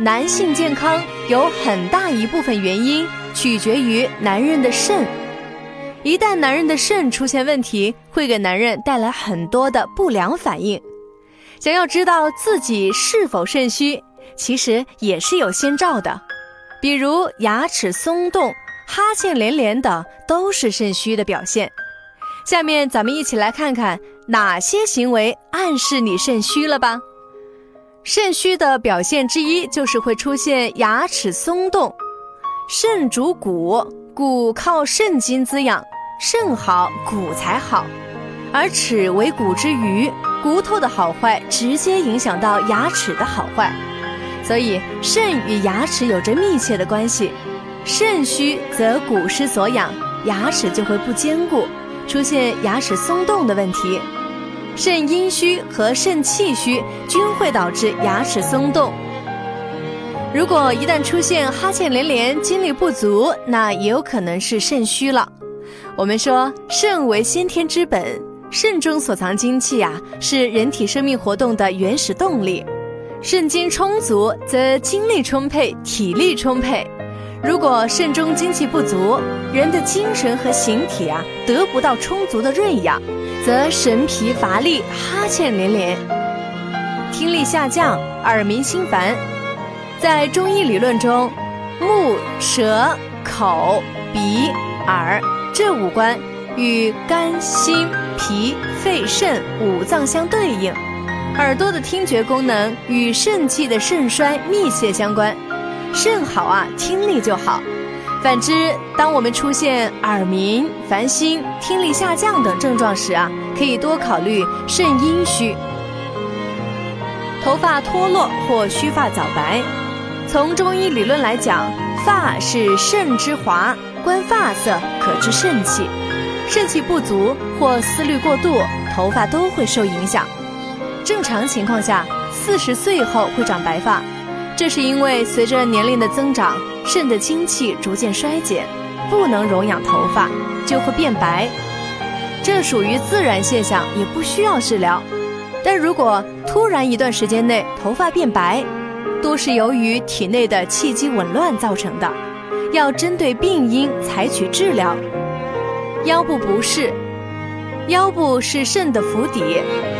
男性健康有很大一部分原因取决于男人的肾。一旦男人的肾出现问题，会给男人带来很多的不良反应。想要知道自己是否肾虚，其实也是有先兆的，比如牙齿松动、哈欠连连等，都是肾虚的表现。下面咱们一起来看看哪些行为暗示你肾虚了吧。肾虚的表现之一就是会出现牙齿松动。肾主骨，骨靠肾精滋养，肾好骨才好。而齿为骨之余，骨头的好坏直接影响到牙齿的好坏，所以肾与牙齿有着密切的关系。肾虚则骨失所养，牙齿就会不坚固，出现牙齿松动的问题。肾阴虚和肾气虚均会导致牙齿松动。如果一旦出现哈欠连连、精力不足，那也有可能是肾虚了。我们说，肾为先天之本，肾中所藏精气啊，是人体生命活动的原始动力。肾精充足，则精力充沛，体力充沛。如果肾中精气不足，人的精神和形体啊得不到充足的润养，则神疲乏力、哈欠连连，听力下降、耳鸣心烦。在中医理论中，目、舌、口、鼻、耳这五官与肝、心、脾、肺、肾五脏相对应，耳朵的听觉功能与肾气的肾衰密切相关。肾好啊，听力就好。反之，当我们出现耳鸣、烦心、听力下降等症状时啊，可以多考虑肾阴虚。头发脱落或须发早白，从中医理论来讲，发是肾之华，观发色可知肾气。肾气不足或思虑过度，头发都会受影响。正常情况下，四十岁后会长白发。这是因为随着年龄的增长，肾的精气逐渐衰减，不能容养头发，就会变白。这属于自然现象，也不需要治疗。但如果突然一段时间内头发变白，多是由于体内的气机紊乱造成的，要针对病因采取治疗。腰部不适。腰部是肾的府邸，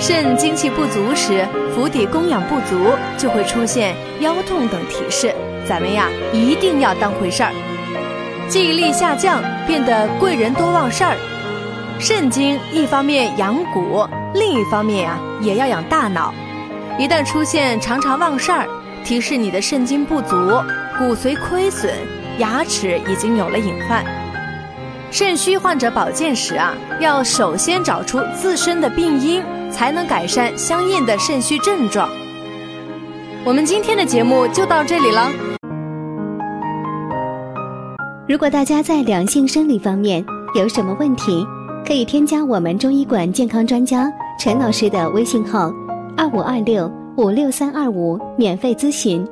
肾精气不足时，府邸供养不足，就会出现腰痛等提示。咱们呀，一定要当回事儿。记忆力下降，变得贵人多忘事儿。肾经一方面养骨，另一方面呀，也要养大脑。一旦出现常常忘事儿，提示你的肾精不足，骨髓亏损，牙齿已经有了隐患。肾虚患者保健时啊，要首先找出自身的病因，才能改善相应的肾虚症状。我们今天的节目就到这里了。如果大家在两性生理方面有什么问题，可以添加我们中医馆健康专家陈老师的微信号：二五二六五六三二五，免费咨询。